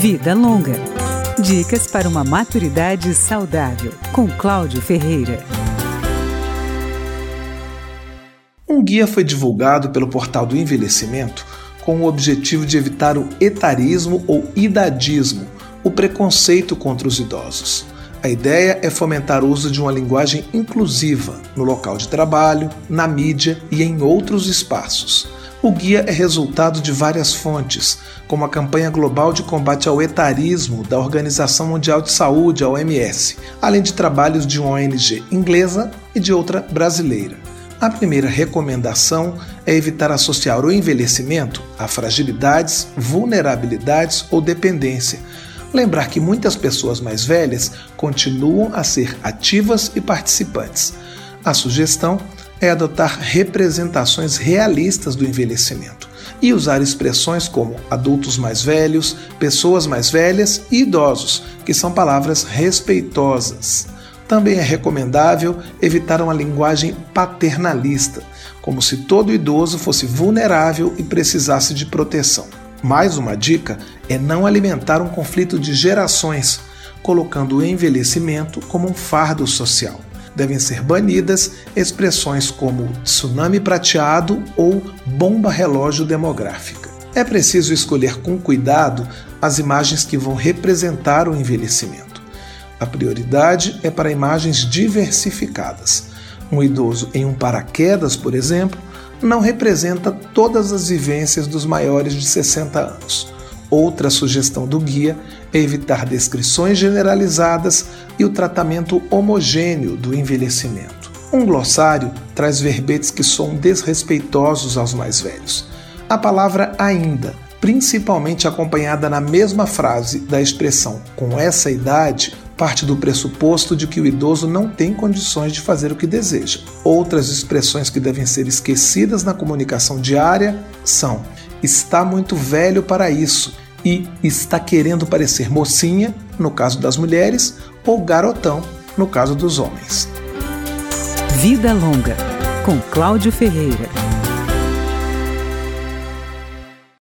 Vida Longa. Dicas para uma maturidade saudável, com Cláudio Ferreira. Um guia foi divulgado pelo portal do envelhecimento com o objetivo de evitar o etarismo ou idadismo, o preconceito contra os idosos. A ideia é fomentar o uso de uma linguagem inclusiva no local de trabalho, na mídia e em outros espaços. O guia é resultado de várias fontes, como a campanha global de combate ao etarismo da Organização Mundial de Saúde, a OMS, além de trabalhos de uma ONG inglesa e de outra brasileira. A primeira recomendação é evitar associar o envelhecimento a fragilidades, vulnerabilidades ou dependência, Lembrar que muitas pessoas mais velhas continuam a ser ativas e participantes. A sugestão é adotar representações realistas do envelhecimento e usar expressões como adultos mais velhos, pessoas mais velhas e idosos, que são palavras respeitosas. Também é recomendável evitar uma linguagem paternalista, como se todo idoso fosse vulnerável e precisasse de proteção. Mais uma dica é não alimentar um conflito de gerações, colocando o envelhecimento como um fardo social. Devem ser banidas expressões como tsunami prateado ou bomba relógio demográfica. É preciso escolher com cuidado as imagens que vão representar o envelhecimento. A prioridade é para imagens diversificadas. Um idoso em um paraquedas, por exemplo, não representa todas as vivências dos maiores de 60 anos. Outra sugestão do guia é evitar descrições generalizadas e o tratamento homogêneo do envelhecimento. Um glossário traz verbetes que são desrespeitosos aos mais velhos. A palavra ainda, principalmente acompanhada na mesma frase da expressão com essa idade, parte do pressuposto de que o idoso não tem condições de fazer o que deseja. Outras expressões que devem ser esquecidas na comunicação diária são: está muito velho para isso e está querendo parecer mocinha, no caso das mulheres, ou garotão, no caso dos homens. Vida Longa, com Cláudio Ferreira.